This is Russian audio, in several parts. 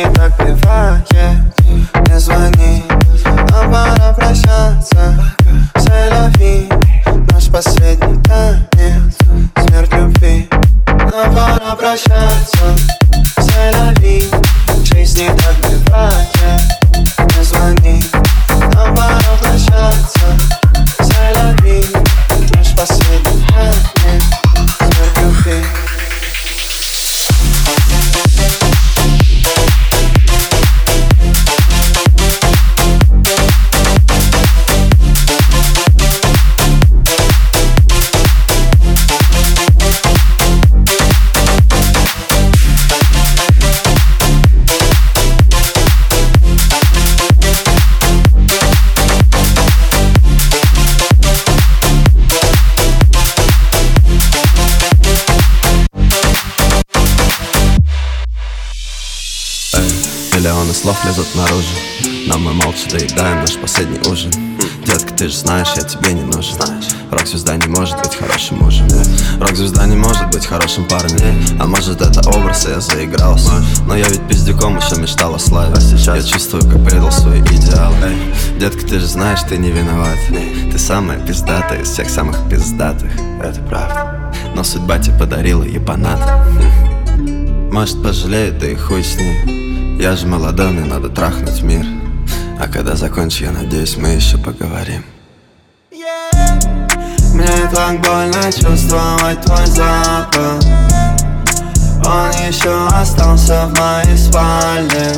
не так бывает Не звони. Нам пора прощаться. Селяви Наш последний танец. Смерть любви. Нам пора прощаться. Селяви Жизнь не так бывает Миллионы слов лезут наружу Но мы молча доедаем наш последний ужин. Детка, ты же знаешь, я тебе не нужен. Рок-звезда не может быть хорошим мужем Рок-звезда не может быть хорошим парнем А может это образ, и я заигрался Но я ведь пиздюком еще мечтал о славе Я чувствую, как предал свои идеалы Эй, Детка, ты же знаешь, ты не виноват Ты самая пиздатая из всех самых пиздатых Это правда. Но судьба тебе подарила ебанат. Может пожалеет, да и хуй с ней я же молодой, мне надо трахнуть мир. А когда закончу, я надеюсь, мы еще поговорим. Мне так больно чувствовать твой запах. Он еще остался в моей спальне.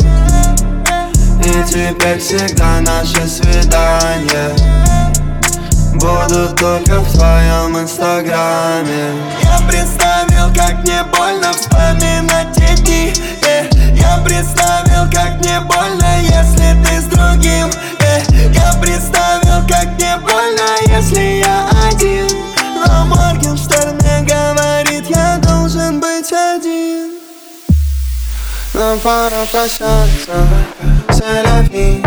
И теперь всегда наши свидания Будут только в твоем инстаграме. Я представил, как мне больно вспоминать мне больно, если ты с другим. Yeah. Я представил, как мне больно, если я один. Но Моргенштерн мне говорит, я должен быть один. Нам пора прощаться, селяви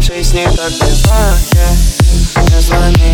Жизнь не так бывает, не звони